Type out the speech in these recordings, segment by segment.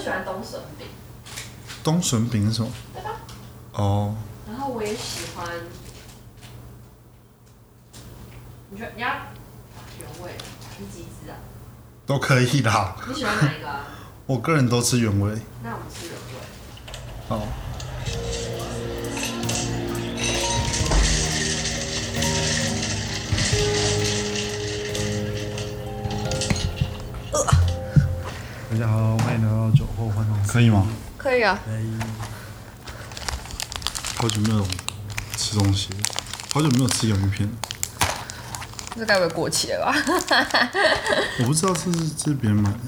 喜欢冬笋饼，冬笋饼是什么？对吧？哦，然后我也喜欢，你觉得你要原味还是鸡汁啊？都可以啦。你喜欢哪一个啊？我个人都吃原味。那我们吃原味。好。大家好，欢迎来到酒后换装。可以吗？可以啊。可以。好久没有吃东西，好久没有吃洋芋片了。这该不会过期了吧？我不知道这是这是别人买的，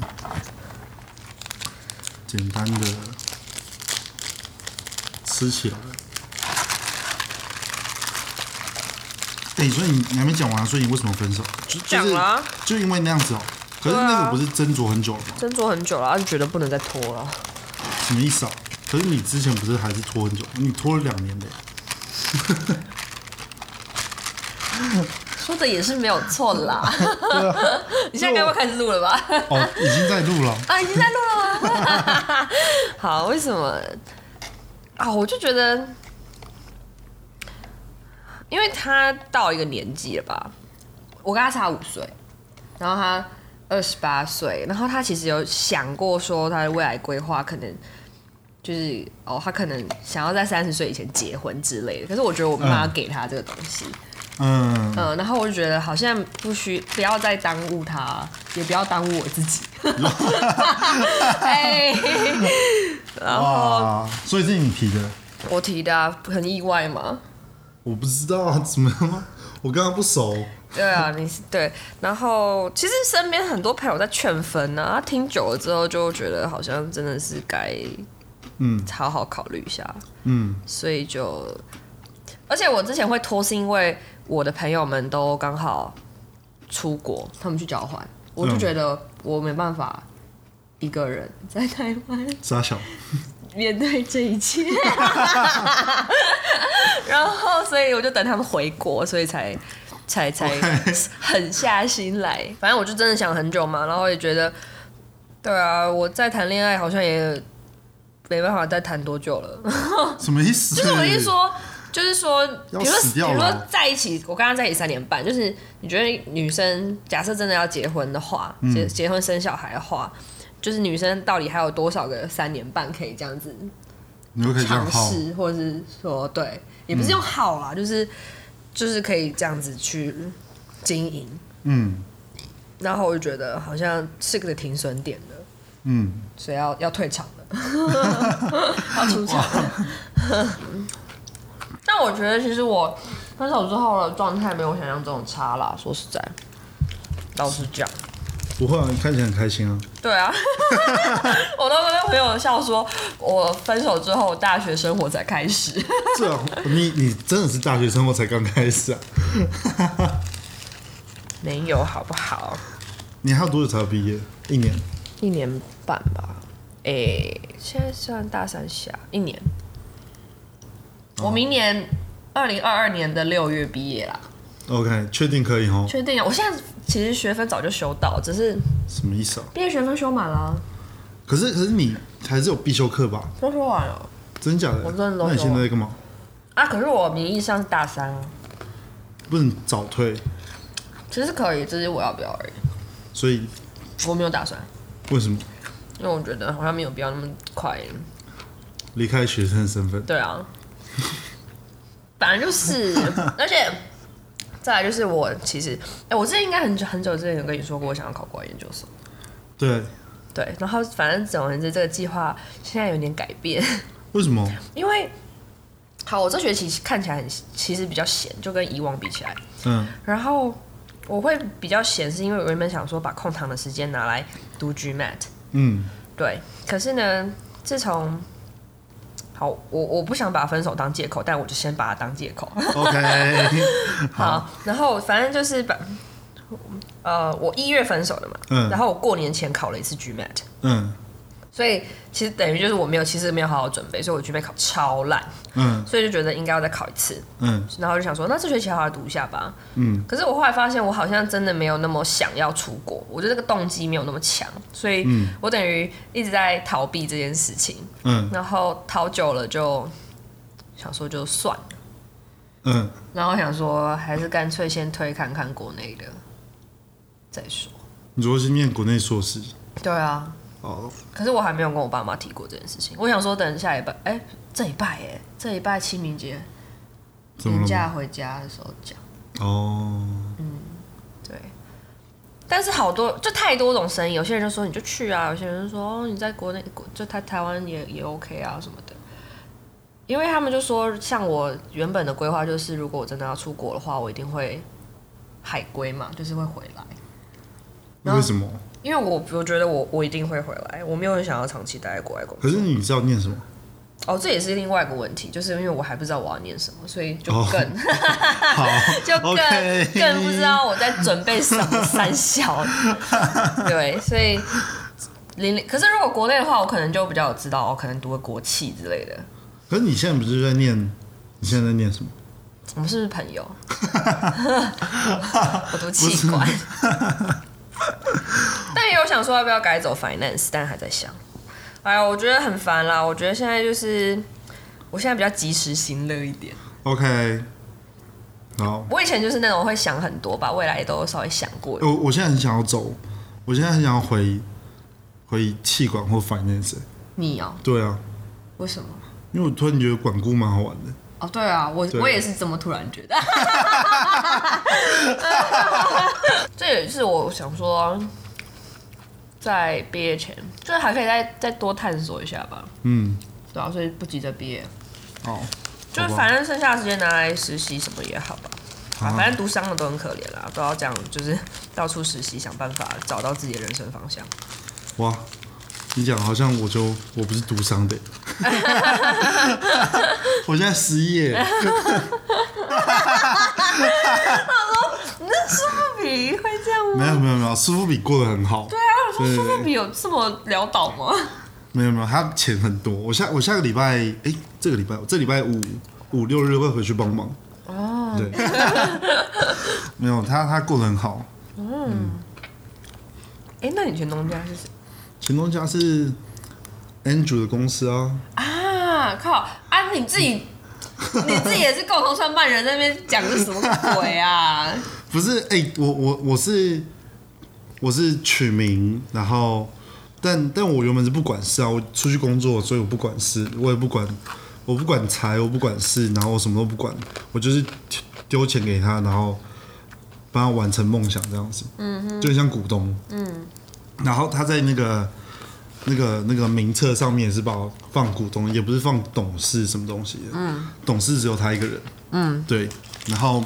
简单的吃起来。哎、所以你你还没讲完，所以你为什么分手？就就是讲了啊就因为那样子哦、可是那个不是斟酌很久了吗？斟酌很久了，就觉得不能再拖了。什么意思啊？可是你之前不是还是拖很久？你拖了两年的耶。说的也是没有错啦。你现在该不会开始录了吧？哦，已经在录了。啊，已经在录了吗？好，为什么啊？我就觉得，因为他到一个年纪了吧，我跟他差五岁，然后他二十八岁，然后他其实有想过说他的未来规划可能。就是哦，他可能想要在三十岁以前结婚之类的，可是我觉得我没办法给他这个东西，嗯，嗯，然后我就觉得好像不需不要再耽误他，也不要耽误我自己。哎，然后，所以是你提的，我提的、啊、很意外吗？我不知道啊，怎么样吗？我跟他不熟。对啊，你是对，然后其实身边很多朋友在劝分呢、啊，听久了之后就觉得好像真的是该嗯好好考虑一下，嗯，所以就，而且我之前会拖是因为我的朋友们都刚好出国，他们去交换，我就嗯觉得我没办法一个人在台湾傻小。面对这一切，然后所以我就等他们回国，所以才才才 狠下心来。反正我就真的想很久嘛，然后也觉得，对啊，我在谈恋爱好像也没办法再谈多久了。什么意思？就是我一说，就是说，比如说，比如说在一起，我跟他在一起三年半，就是你觉得女生假设真的要结婚的话，嗯结结婚生小孩的话，就是女生到底还有多少个三年半可以这样子你会可以这样尝？试，或者是说对，也不是用好啦，就是就是可以这样子去经营。嗯然后我就觉得好像是个停损点的，嗯，所以要要退场了，要出场了。但我觉得其实我分手之后的状态没有我想象中的差啦，说实在，老实讲。不会啊，你看起来很开心啊。对啊，我都跟朋友笑说，我分手之后大学生活才开始。是啊，你你真的是大学生活才刚开始啊？没有好不好？你还有多久才要毕业？一年。一年半吧。诶、现在算大三下，一年。我明年二零二二年的六月毕业啦，OK，确定可以哦。确定啊！我现在其实学分早就修到，只是什么意思啊？毕业学分修满了啊，可是可是你还是有必修课吧？都修完了真假的？我真的都那你现在在干嘛？啊。可是我名义上是大三啊，不能早退，其实可以，只是我要不要而已。所以我没有打算，为什么因为我觉得好像没有必要那么快。离开学生的身份？对啊，本来就是，而且再来就是我其实，哎、我之前应该很久很久之前有跟你说过，我想要考国外研究所。对，对，然后反正总而言之，这个计划现在有点改变，为什么？因为好，我这学期看起来很其实比较闲，就跟以往比起来，嗯。然后我会比较闲，是因为我原本想说把空堂的时间拿来读 GMAT，嗯。对，可是呢，自从好，我我不想把分手当借口，但我就先把它当借口。OK，好，然后反正就是把，呃，我一月分手的嘛，嗯。然后我过年前考了一次 GMAT，嗯所以其实等于就是我没有，其实没有好好准备，所以我准备考超烂，嗯。所以就觉得应该要再考一次，嗯。然后就想说，那这学期好好读一下吧。嗯，可是我后来发现，我好像真的没有那么想要出国，我觉得这个动机没有那么强，所以我等于一直在逃避这件事情，嗯。然后逃久了就想说就算了，嗯，然后想说还是干脆先推看看国内的再说。你如果是念国内硕士，对啊，哦，可是我还没有跟我爸妈提过这件事情。我想说等下礼拜，哎、这礼拜哎，这礼拜清明节？年假回家的时候讲。哦，嗯对，但是好多就太多种声音，有些人就说你就去啊，有些人就说哦你在国内就台台湾也也 OK 啊什么的。因为他们就说，像我原本的规划就是，如果我真的要出国的话，我一定会海归嘛，就是会回来。那为什么？因为我我觉得我我一定会回来，我没有很想要长期待在国外工作。可是你知道念什么？哦，这也是另外一个问题，就是因为我还不知道我要念什么，所以就哦更、好，就更更不知道我在准备什么三小。对，所以零零，可是如果国内的话，我可能就比较有知道，我可能读个国企之类的。可是你现在不是在念？你现在在念什么？我们是不是朋友？我读气管，但也有想说要不要改走 finance，但还在想。哎呀，我觉得很烦啦。我觉得现在就是，我现在比较及时行乐一点。OK，好，我以前就是那种会想很多，把未来都稍微想过。我我现在很想要走，我现在很想要回回气管或 finance。你哦，对啊，为什么？因为我突然觉得管顾蛮好玩的。哦，对啊，我对我也是这么突然觉得。这也是我想说，在毕业前，就是还可以再再多探索一下吧。嗯，对啊，所以不急着毕业，哦，就是反正剩下的时间拿来实习什么也好吧。啊，反正读商的都很可怜啦，都要这样，就是到处实习，想办法找到自己的人生方向。哇，你讲好像我就我不是读商的，我现在失业。苏富比会这样吗？没有没有没有，苏富比过得很好。对啊，我说苏富比有这么潦倒吗？没有没有，他钱很多。我下我下个礼拜，哎、这个礼拜这礼拜五五六日会回去帮忙。哦，对，没有他他过得很好。嗯哎、那你前东家是谁？前东家是 Andrew 的公司啊，啊，靠！啊，你自己，你自己也是共同创办人，在那边讲的什么鬼啊？不是哎、我我我是我是取名，然后但但我原本是不管事啊，我出去工作，所以我不管事，我也不管我不管财，我不管事，然后我什么都不管，我就是丢钱给他，然后帮他完成梦想这样子，嗯哼，就很像股东，嗯，然后他在那个。那个那个名册上面也是把我放股东，也不是放董事什么东西的。嗯，董事只有他一个人。嗯，对。然后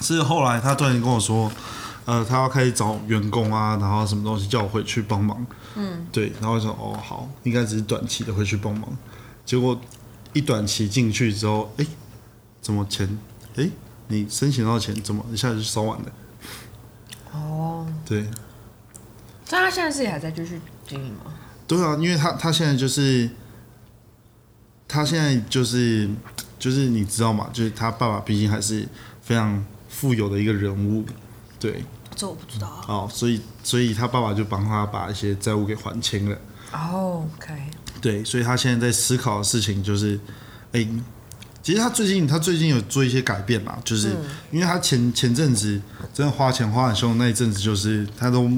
是后来他突然跟我说，呃，他要开始找员工啊，然后什么东西叫我回去帮忙。嗯，对。然后我说哦好，应该只是短期的回去帮忙。结果一短期进去之后，哎、怎么钱？哎、你申请到钱怎么一下子就烧完了？哦，对，所以他现在自己还在继续经营吗？对啊，因为他他现在就是，他现在就是就是你知道嘛？就是他爸爸毕竟还是非常富有的一个人物，对，这我不知道。哦，所以所以他爸爸就帮他把一些债务给还清了，哦，OK，对，所以他现在在思考的事情就是，哎、其实他最近他最近有做一些改变嘛，就是、因为他前前阵子真的花钱花很凶的那一阵子，就是他都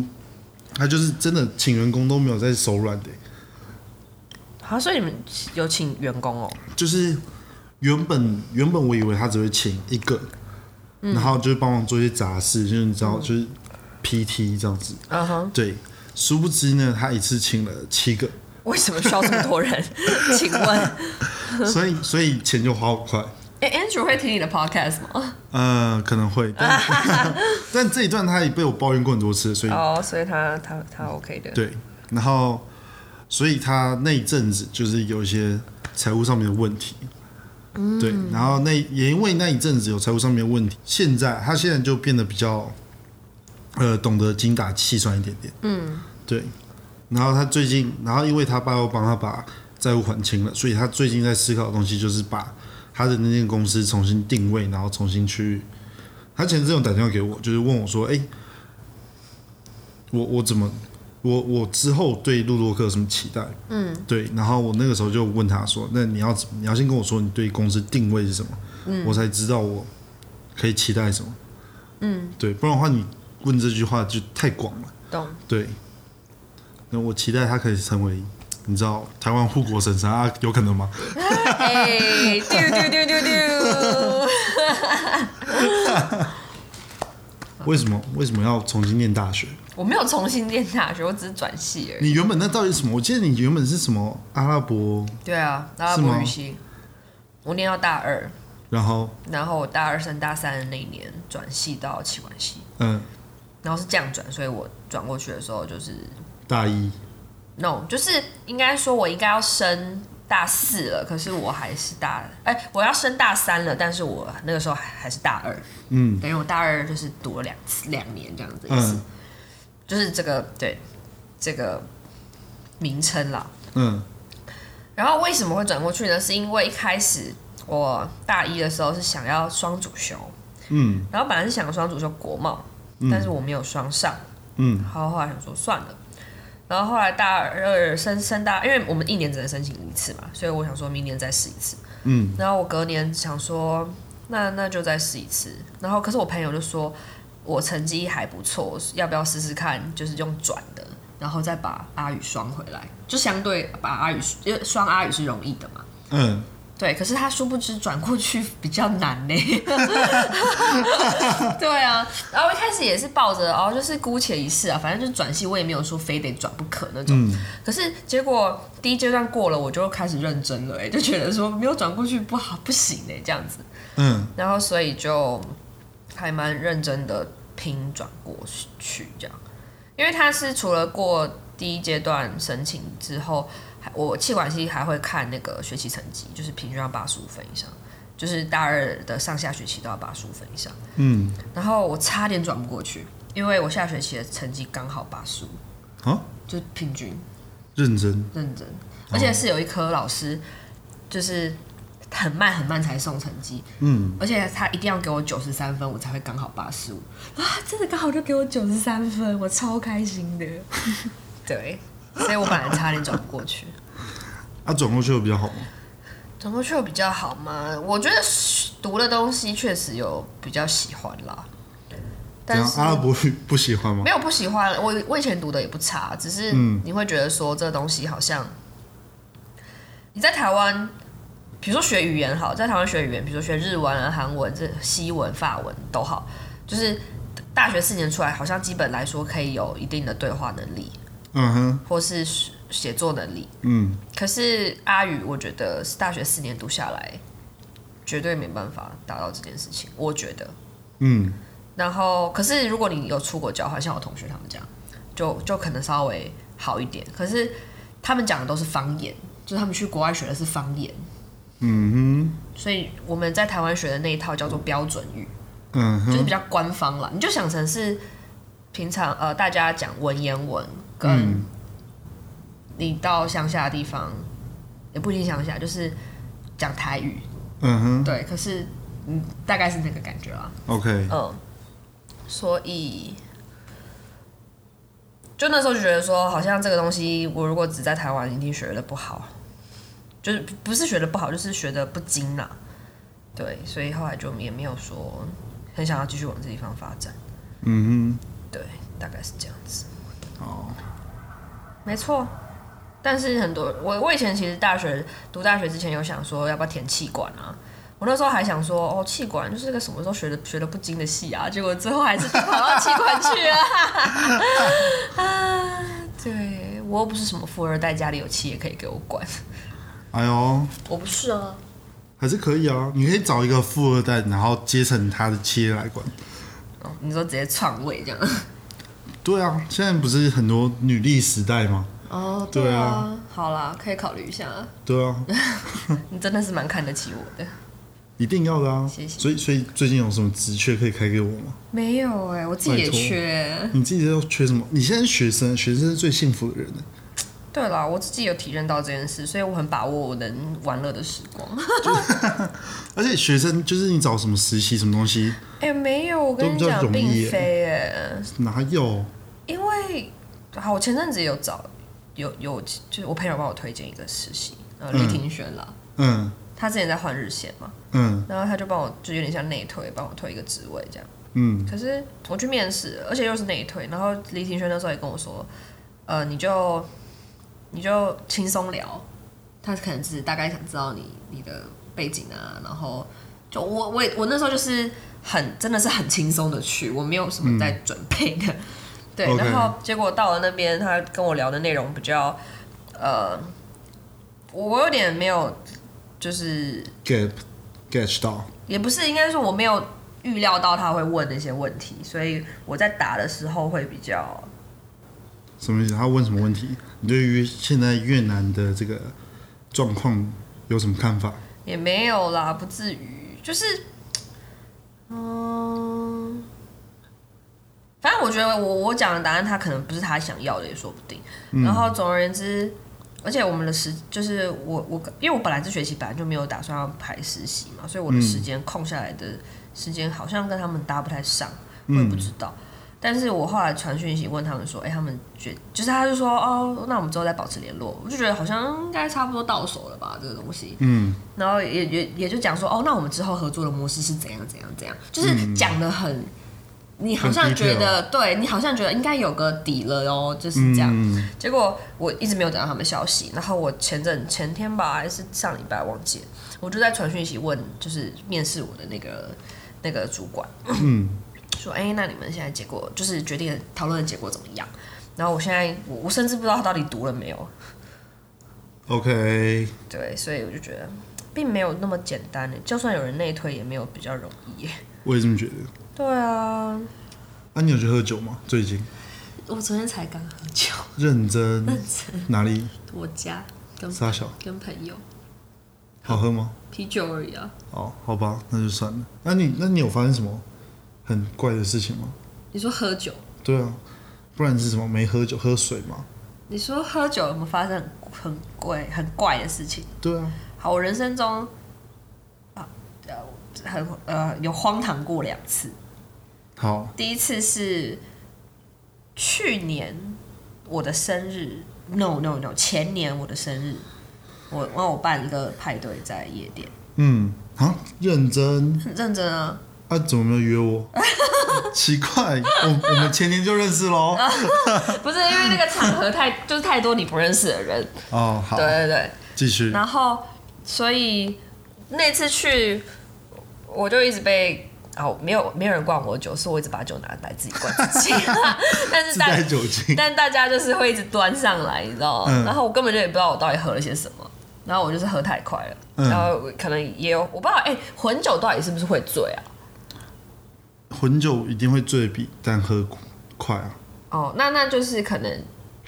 他就是真的请员工都没有在手软的、好，所以你们有请员工哦？就是原本原本我以为他只会请一个，然后就是帮忙做一些杂事，就是你知道，就是 PT 这样子。嗯哼，对，殊不知呢，他一次请了七个，为什么需要这么多人？请问，所以所以钱就花好快。哎、a n d r e w 会听你的 podcast 吗？呃，可能会，但 但这一段他也被我抱怨过很多次，所以哦，所以他他他 OK 的。对，然后所以他那一阵子就是有一些财务上面的问题，对，然后那也因为那一阵子有财务上面的问题，现在他现在就变得比较呃懂得精打细算一点点，嗯，对，然后他最近，然后因为他爸又帮他把债务还清了，所以他最近在思考的东西就是把他的那间公司重新定位，然后重新去。他前阵有打电话给我，就是问我说：“哎、我我怎么，我我之后对路洛克有什么期待？”嗯，对。然后我那个时候就问他说：“那你要？你要先跟我说你对公司定位是什么，我才知道我可以期待什么。”嗯，对，不然的话你问这句话就太广了。懂？对，那我期待他可以成为，你知道台湾护国神山啊，有可能吗？哎，丢丢丢丢丢！为什么为什么要重新念大学？我没有重新念大学，我只是转系而已。你原本那到底是什么？我记得你原本是什么？阿拉伯，对啊，阿拉伯语系，我念到大二，然后？然后我大二升大三的那一年转系到气管系，嗯。然后是这样转，所以我转过去的时候就是大一，no，就是应该说我应该要升大四了，可是我还是大，哎、我要升大三了，但是我那个时候还还是大二，嗯。等于我大二就是读了两次两年这样子嗯。就是这个对这个名称啦。嗯。然后为什么会转过去呢？是因为一开始我大一的时候是想要双主修，嗯。然后本来是想双主修国贸，但是我没有双上，嗯。然后后来想说算了，然后后来大二升升大，因为我们一年只能申请一次嘛，所以我想说明年再试一次。嗯然后我隔年想说，那那就再试一次。然后可是我朋友就说我成绩还不错，要不要试试看？就是用转的，然后再把阿语双回来，就相对把阿语因为双阿语是容易的嘛。嗯，对，可是他殊不知转过去比较难呢。对啊，然后一开始也是抱着哦，就是姑且一试啊，反正就是转系，我也没有说非得转不可那种。可是结果第一阶段过了，我就开始认真了，哎，就觉得说没有转过去不好，不行哎，这样子。嗯然后所以就还蛮认真的拼转过去这样，因为他是除了过第一阶段申请之后，还我气管系还会看那个学习成绩，就是平均要八十五分以上，就是大二的上下学期都要八十五分以上。嗯，然后我差点转不过去，因为我下学期的成绩刚好八十五，啊，就平均认真，认真，而且是有一科老师就是很慢很慢才送成绩，嗯，而且他一定要给我九十三分，我才会刚好八十五啊！真的刚好就给我九十三分，我超开心的。对，所以我本来差点转不过去，啊，转过去有比较好吗？转过去有比较好吗？我觉得读的东西确实有比较喜欢啦，但是阿拉伯语不喜欢吗没？有不喜欢。我我以前读的也不差，只是嗯你会觉得说这东西好像你在台湾，比如说学语言好，在台湾学语言，比如说学日文啊、韩文、这西文、法文都好，就是大学四年出来，好像基本来说可以有一定的对话能力，嗯哼，或是写作能力。嗯可是阿宇，我觉得是大学四年读下来，绝对没办法达到这件事情，我觉得。嗯然后，可是如果你有出国交换，像我同学他们讲，就就可能稍微好一点。可是他们讲的都是方言，就是他们去国外学的是方言，嗯哼所以我们在台湾学的那一套叫做标准语，嗯哼，就是比较官方了。你就想成是平常呃大家讲文言文，跟嗯你到乡下的地方，也不一定乡下，就是讲台语，嗯哼对。可是嗯，大概是那个感觉啦。，OK，嗯，所以就那时候就觉得说，好像这个东西，我如果只在台湾，一定学的不好，就是不是学的不好，就是学的不精啦。对，所以后来就也没有说很想要继续往这地方发展。嗯哼对，大概是这样子。哦，没错。但是很多我我以前其实大学读大学之前有想说要不要填气管啊，我那时候还想说哦气管就是个什么时候学的学的不精的系啊，结果最后还是跑到气管去了。啊，对我又不是什么富二代，家里有企业可以给我管，哎呦，我不是啊。还是可以啊，你可以找一个富二代，然后接成他的企业来管。哦，你说直接篡位这样？对啊，现在不是很多女力时代吗？哦，对啊啊，好啦，可以考虑一下。对啊，你真的是蛮看得起我的。一定要的啊。谢谢所以所以最近有什么职缺可以开给我吗？没有哎、我自己也缺。你自己要缺什么？你现在是学生，学生是最幸福的人呢。对啦，我自己有体认到这件事，所以我很把握我能玩乐的时光。而且学生就是你找什么实习什么东西，哎、没有，我跟你讲，并非哎，哪有？因为好，我前阵子有找有有，就是我朋友帮我推荐一个实习，呃，李庭轩啦，嗯。他之前在换日线嘛，嗯。然后他就帮我，就有点像内推，帮我推一个职位这样。嗯，可是我去面试，而且又是内推，然后李庭轩那时候也跟我说，呃，你就你就轻松聊，他可能只是大概想知道你你的背景啊，然后就我我我那时候就是很真的是很轻松的去，我没有什么在准备的，对然后结果到了那边，他跟我聊的内容比较呃，我有点没有就是 get get 到，也不是，应该说我没有预料到他会问那些问题，所以我在答的时候会比较什么意思？他问什么问题？你对于现在越南的这个状况有什么看法？也没有啦，不至于，就是嗯，反正我觉得我我讲的答案他可能不是他想要的，也说不定。然后总而言之，而且我们的时就是我我因为我本来这学期本来就没有打算要排实习嘛，所以我的时间空下来的时间好像跟他们搭不太上，我也不知道。但是我后来传讯息问他们说，哎、他们觉就是他就说，哦，那我们之后再保持联络。我就觉得好像应该差不多到手了吧，这个东西。嗯，然后也也也就讲说，哦，那我们之后合作的模式是怎样怎样怎样，就是讲的很，你好像觉得，对你好像觉得应该有个底了哦，就是这样。嗯结果我一直没有等到他们消息，然后我前阵前天吧，还是上礼拜忘记了，我就在传讯息问，就是面试我的那个那个主管，嗯，说，哎、那你们现在结果就是决定的讨论的结果怎么样？然后我现在我我甚至不知道他到底读了没有，OK，对，所以我就觉得并没有那么简单的，就算有人内推也没有比较容易耶。我也这么觉得。对啊，那、你有去喝酒吗？最近我昨天才刚喝酒，认真 哪里？我家跟沙小跟朋友好喝吗？啤酒而已啊。哦，好吧，那就算了。那你那你有发生什么很怪的事情吗？你说喝酒，对啊，不然是什么？没喝酒，喝水吗？你说喝酒有没有发生很很怪很怪的事情？对啊，好，我人生中啊呃很呃有荒唐过两次。好，第一次是去年我的生日，no no no，前年我的生日，我帮我办一个派对在夜店，嗯，啊，认真很 认真啊。啊，怎么没有约我？奇怪，我我们前年就认识喽。不是因为那个场合太 就是太多你不认识的人，哦，好对，对对，继续。然后所以那次去我就一直被。哦，没有没有人灌我酒，是我一直把酒拿来自己灌自己，但是大自带酒精。但大家就是会一直端上来，你知道吗？嗯然后我根本就也不知道我到底喝了些什么，然后我就是喝太快了，嗯然后可能也有我不知道，哎、混酒到底是不是会醉啊？混酒一定会醉比但喝快啊。哦，那那就是可能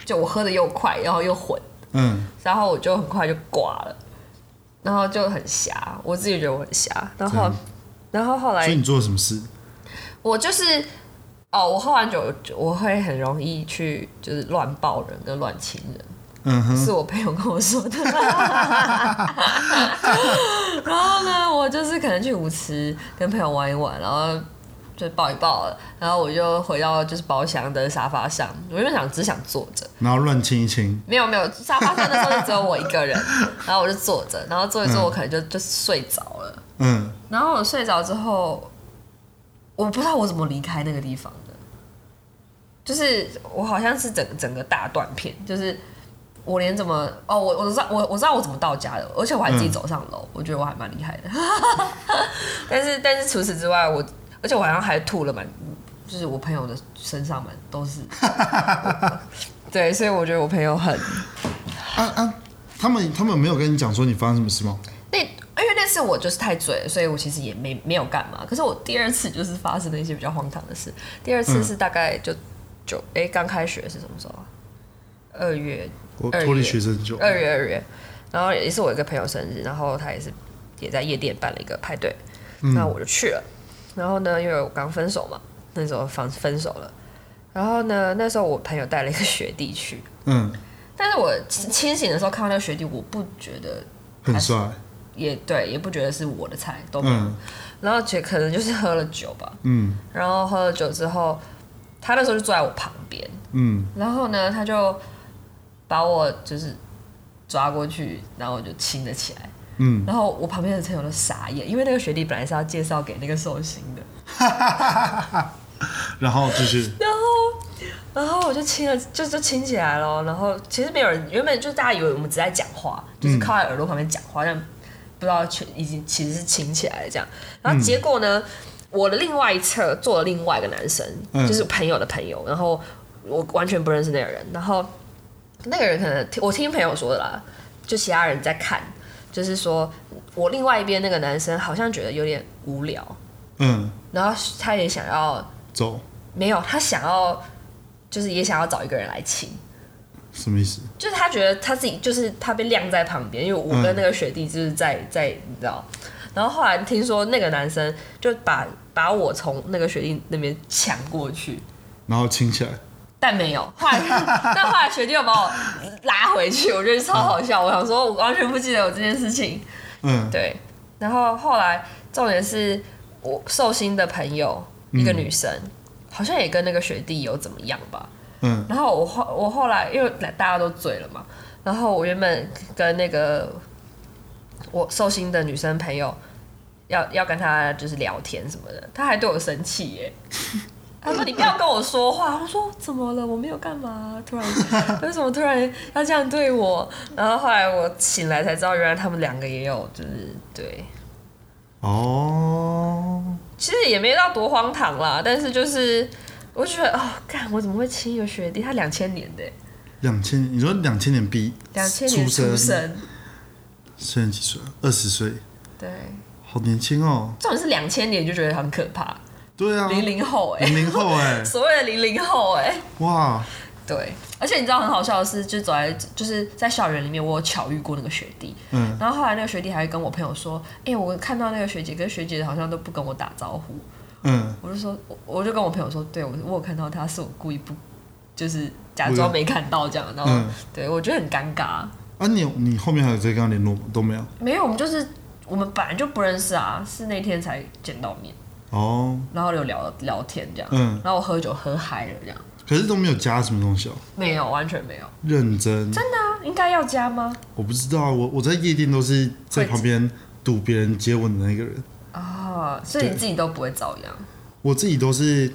就我喝的又快，然后又混，嗯，然后我就很快就挂了，然后就很瞎，我自己觉得我很瞎，然后然后后来所以你做了什么事？我就是哦，我喝完酒我会很容易去就是乱抱人跟乱亲人。嗯哼，是我朋友跟我说的。然后呢，我就是可能去舞池跟朋友玩一玩，然后就抱一抱了，然后我就回到就是包厢的沙发上，我就想只想坐着，然后乱亲一亲。没有没有，沙发上的时候就只有我一个人，然后我就坐着，然后坐一坐，我可能就就睡着了。嗯，然后我睡着之后，我不知道我怎么离开那个地方的，就是我好像是整整个大断片，就是我连怎么哦，我我知道我我知道我怎么到家的，而且我还自己走上楼，我觉得我还蛮厉害的。但是但是除此之外，我而且我好像还吐了蛮，就是我朋友的身上嘛都是，对，所以我觉得我朋友很啊啊，他们他们没有跟你讲说你发生什么事吗？那因为那次我就是太醉了，所以我其实也没没有干嘛。可是我第二次就是发生了一些比较荒唐的事。第二次是大概就就哎刚开学是什么时候啊？二月我脱离学生就。二月二月，然后也是我一个朋友生日，然后他也是也在夜店办了一个派对，那我就去了。然后呢，因为我刚分手嘛，那时候分分手了。然后呢，那时候我朋友带了一个学弟去，嗯，但是我清醒的时候看到那个学弟，我不觉得很帅，也对，也不觉得是我的菜，都没有。嗯。然后且可能就是喝了酒吧，嗯。然后喝了酒之后，他那时候就坐在我旁边，嗯，然后呢，他就把我就是抓过去，然后我就亲了起来。嗯，然后我旁边的朋友都傻眼，因为那个学弟本来是要介绍给那个寿星的，然后就是，然后然后我就亲了，就就亲起来了。然后其实没有人，原本就大家以为我们只在讲话，就是靠在耳朵旁边讲话，但不知道全已经其实是亲起来了这样。然后结果呢，我的另外一侧坐了另外一个男生，嗯就是朋友的朋友，然后我完全不认识那个人。然后那个人可能听我听朋友说的啦，就其他人在看，就是说我另外一边那个男生好像觉得有点无聊，嗯，然后他也想要走，没有，他想要就是也想要找一个人来亲。什么意思？就是他觉得他自己就是他被晾在旁边，因为我跟那个学弟就是在在你知道，然后后来听说那个男生就把把我从那个学弟那边抢过去，然后亲起来，但没有，后来 但后来学弟又把我拉回去，我觉得超好笑。我想说，我完全不记得有这件事情。嗯对，然后后来重点是我寿星的朋友一个女生，好像也跟那个学弟有怎么样吧。嗯然后我后我后来因为大家都醉了嘛，然后我原本跟那个我寿星的女生朋友要要跟她就是聊天什么的，她还对我生气耶。她说：“你不要跟我说话。”我说：“怎么了？我没有干嘛？突然为什么突然要这样对我？”然后后来我醒来才知道，原来他们两个也有就是对，哦，其实也没到多荒唐啦，但是就是我就觉得哦，干我怎么会亲一个学弟？他两千年的耶，两千，你说两千年 B，两千年出生，现在几岁？二十岁，对。好年轻哦。重点是两千年就觉得很可怕，对啊，零零后哎、零零后哎，所谓的零零后哎、哇，对，而且你知道很好笑的是，就走在就是在校园里面，我有巧遇过那个学弟，嗯，然后后来那个学弟还会跟我朋友说，哎、我看到那个学姐跟学姐好像都不跟我打招呼，嗯，我就说，我我就跟我朋友说，对我我有看到他，是我故意不，就是假装没看到这样，然后、嗯。对我觉得很尴尬，啊，你有你后面还有在跟他联络吗？都没有。没有，我们就是我们本来就不认识啊，是那天才见到面，哦，然后有聊聊天这样，嗯，然后我喝酒喝嗨了这样。可是都没有加什么东西哦。没有，完全没有。认真，真的啊，应该要加吗？我不知道啊，我我在夜店都是在旁边堵别人接吻的那个人。啊，所以你自己都不会遭殃。我自己都是，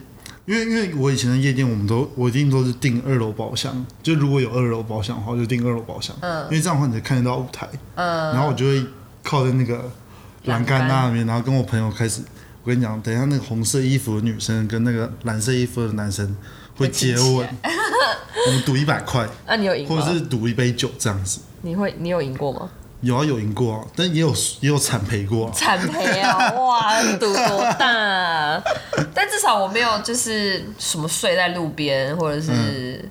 因为因为我以前的夜店，我们都我一定都是订二楼包厢，就如果有二楼包厢的话，我就订二楼包厢，嗯因为这样的话你才看得到舞台，嗯，然后我就会靠在那个栏杆那里面，然后跟我朋友开始，我跟你讲，等一下那个红色衣服的女生跟那个蓝色衣服的男生会接吻，我们赌一百块，那、你有赢吗？或者是赌一杯酒这样子。你会，你有赢过吗？有啊，有赢过啊，但也有也有惨赔过啊。惨赔啊！哇，赌多大、啊？但至少我没有就是什么睡在路边，或者是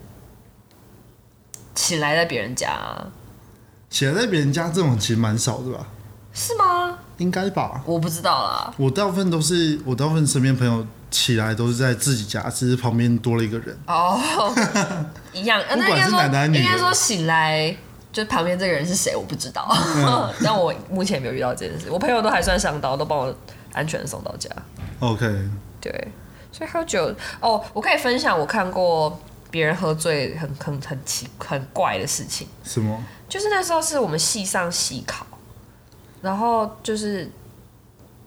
起来在别人家，起来在别人家这种其实蛮少的吧？是吗？应该吧？我不知道啦。我大部分都是我大部分身边朋友起来都是在自己家，只是旁边多了一个人。哦，一样。呃不管是那应该说，男的女的应该说醒来，就旁边这个人是谁，我不知道。嗯 但我目前没有遇到这件事，我朋友都还算上道，都帮我安全送到家。OK，对，所以喝酒哦，我可以分享我看过别人喝醉很很很奇很怪的事情，什么？就是那时候是我们系上系考，然后就是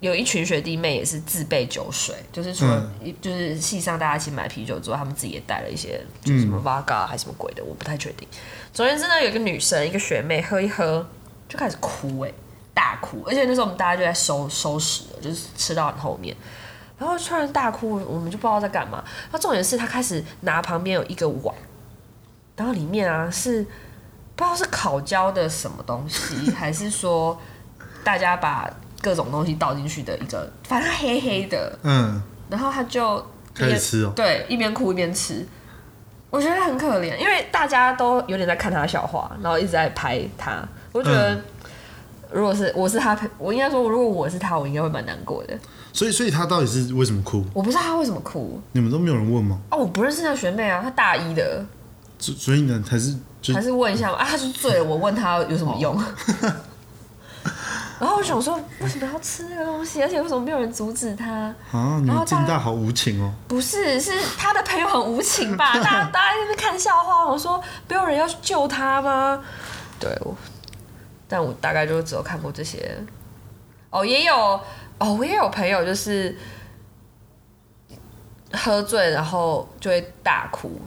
有一群学弟妹也是自备酒水，就是除了、就是系上大家一起买啤酒之后，他们自己也带了一些，就是什么 vodka 还是什么鬼的，我不太确定。总而言之呢，有一个女生，一个学妹喝一喝就开始哭、哎，大哭，而且那时候我们大家就在收收拾了，就是吃到很后面。然后突然大哭，我们就不知道在干嘛。那重点是她开始拿旁边有一个碗，然后里面啊是不知道是烤焦的什么东西，还是说大家把各种东西倒进去的一个，反正黑黑的。嗯，然后他就开始吃哦。对，一边哭一边吃。我觉得很可怜，因为大家都有点在看他的笑话，然后一直在拍他。我觉得，如果是我是他，我应该说，如果我是他，我应该会蛮难过的。所以所以他到底是为什么哭？我不知道他为什么哭你们都没有人问吗？啊！我不认识那学妹啊，她大一的，所所以呢，还是还是问一下嘛啊，他是醉了，我问他有什么用？然后我想说，为什么要吃那个东西？而且为什么没有人阻止他？啊，你然后大好无情哦。不是，是他的朋友很无情吧？大家大家在那边看笑话，我说没有人要去救他吗？对，我，但我大概就只有看过这些。哦，也有哦，我也有朋友就是喝醉，然后就会大哭。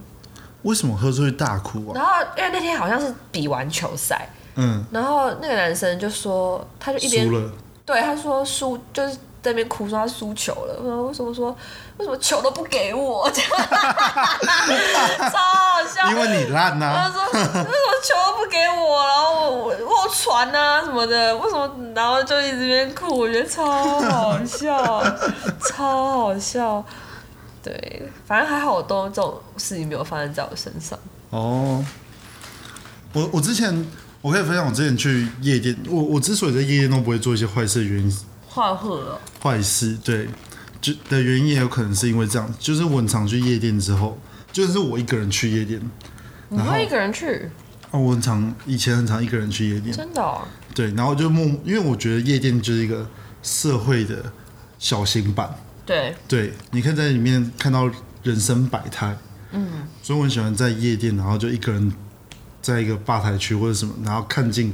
为什么喝醉会大哭啊？然后因为那天好像是比完球赛，嗯，然后那个男生就说，他就一边输了，对他说输就是在那边哭说他输球了，为什么说为什么球都不给我，这样。超好笑。因为你烂呐、他说为什么球都不给我，然后我我传啊什么的，为什么？然后就一直边哭，我觉得超好笑，超好笑。对，反正还好，我都这种事情没有发生在我身上。哦，我我之前我可以分享，我之前去夜店，我我之所以在夜店都不会做一些坏事的原因，画鹤哦，坏事对，就的原因也有可能是因为这样，就是我很常去夜店之后，就是我一个人去夜店，然后你会一个人去？哦，我很常以前很常一个人去夜店，真的、哦？对，然后就默，因为我觉得夜店就是一个社会的小型版，对，对，你可以在里面看到人生百态，嗯，所以我很喜欢在夜店，然后就一个人在一个吧台区或者什么，然后看尽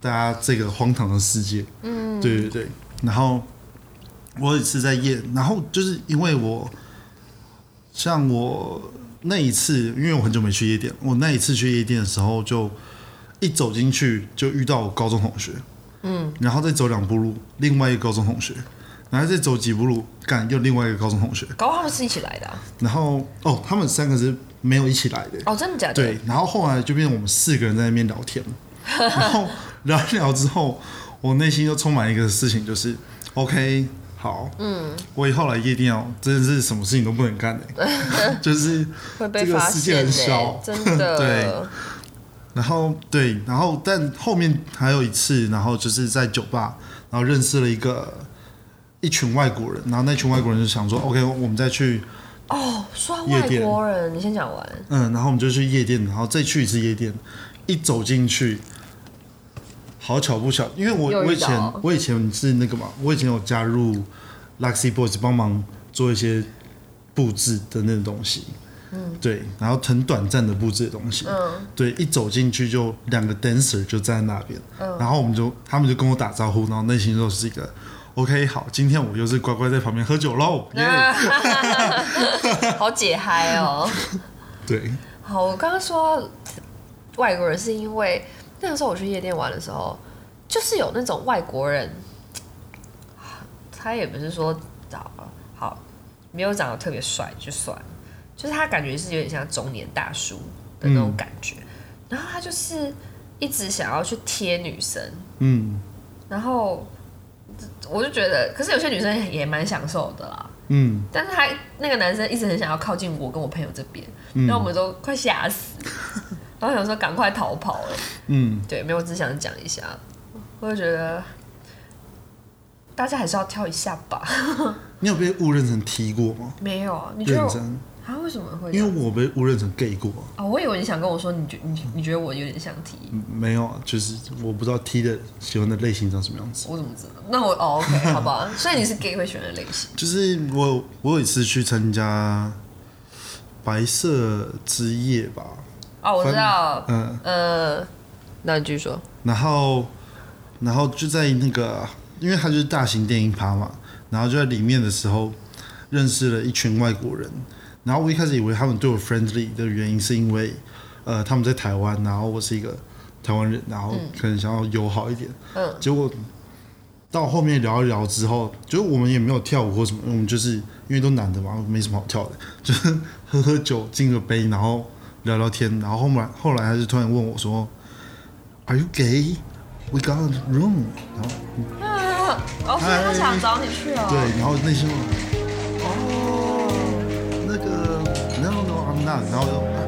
大家这个荒唐的世界，嗯，对对对，然后我有一次在夜，然后就是因为我像我那一次，因为我很久没去夜店，我那一次去夜店的时候，就一走进去就遇到我高中同学，嗯，然后再走两步路，另外一个高中同学，然后再走几步路，干又另外一个高中同学，搞他们是一起来的、啊。然后哦，他们三个是没有一起来的，哦，真的假的？对，然后后来就变成我们四个人在那边聊天，然后聊一聊之后，我内心就充满一个事情，就是 OK，好，嗯，我以后来夜店哦，真的是什么事情都不能干的，就是会被这个发世界很小。真的。对。然后对，然后但后面还有一次，然后就是在酒吧，然后认识了一个一群外国人，然后那群外国人就想说，OK，我们再去，哦，说到外国人，你先讲完。嗯，然后我们就去夜店，然后再去一次夜店，一走进去，好巧不巧，因为我我以前我以前是那个嘛，我以前有加入 Luxy Boys 帮忙做一些布置的那种东西。嗯，对，然后很短暂的布置的东西，嗯，对，一走进去就两个 dancer 就站在那边，然后我们就他们就跟我打招呼，然后内心就是一个 OK 好，今天我又是乖乖在旁边喝酒喽，耶、好解嗨哦。对，好，我刚刚说外国人是因为那个时候我去夜店玩的时候，就是有那种外国人，他也不是说找好没有长得特别帅就算了，就是他感觉是有点像中年大叔的那种感觉，然后他就是一直想要去贴女生，嗯。然后我就觉得，可是有些女生也蛮享受的啦。嗯但是他那个男生一直很想要靠近我跟我朋友这边，嗯然后我们都快吓死，然后想说赶快逃跑了。嗯，对，没有，我只想讲一下，我就觉得大家还是要跳一下吧。你有被误认成 T 过吗？没有啊，你觉得我认真，啊？为什么会这样？因为我被误认成 gay 过啊、哦，我以为你想跟我说，你觉你你觉得我有点像 T，嗯没有啊，就是我不知道 T 的喜欢的类型长什么样子。我怎么知道？那我哦，OK，好吧，所以你是 gay 会喜欢的类型。就是我我有一次去参加白色之夜吧，哦，我知道，嗯，呃，那你继续说。然后然后就在那个，因为它就是大型电影趴嘛，然后就在里面的时候认识了一群外国人，然后我一开始以为他们对我 friendly 的原因是因为呃他们在台湾，然后我是一个台湾人，然后可能想要友好一点，嗯，结果到后面聊一聊之后，就是我们也没有跳舞或什么，我们就是因为都男的嘛，没什么好跳的，就是喝喝酒，敬个杯，然后聊聊天，然后后面后来他就突然问我说：“Are you gay? We got a room。”然后啊，哦，所以他想找你去哦。对，然后内心哦，那个 No No I'm not，然后就啊